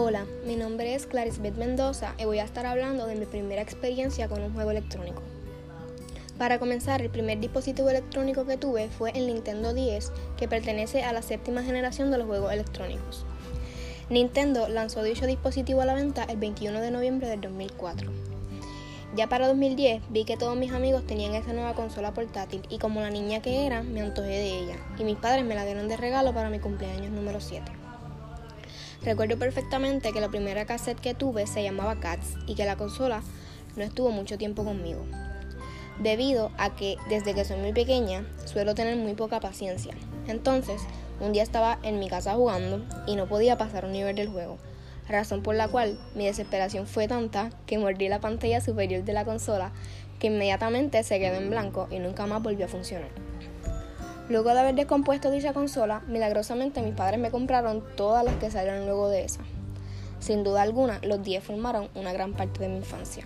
Hola, mi nombre es Clarisbeth Mendoza y voy a estar hablando de mi primera experiencia con un juego electrónico. Para comenzar, el primer dispositivo electrónico que tuve fue el Nintendo 10, que pertenece a la séptima generación de los juegos electrónicos. Nintendo lanzó dicho dispositivo a la venta el 21 de noviembre del 2004. Ya para 2010 vi que todos mis amigos tenían esa nueva consola portátil y como la niña que era, me antojé de ella y mis padres me la dieron de regalo para mi cumpleaños número 7. Recuerdo perfectamente que la primera cassette que tuve se llamaba Cats y que la consola no estuvo mucho tiempo conmigo, debido a que desde que soy muy pequeña suelo tener muy poca paciencia. Entonces, un día estaba en mi casa jugando y no podía pasar un nivel del juego, razón por la cual mi desesperación fue tanta que mordí la pantalla superior de la consola que inmediatamente se quedó en blanco y nunca más volvió a funcionar. Luego de haber descompuesto dicha consola, milagrosamente mis padres me compraron todas las que salieron luego de esa. Sin duda alguna, los 10 formaron una gran parte de mi infancia.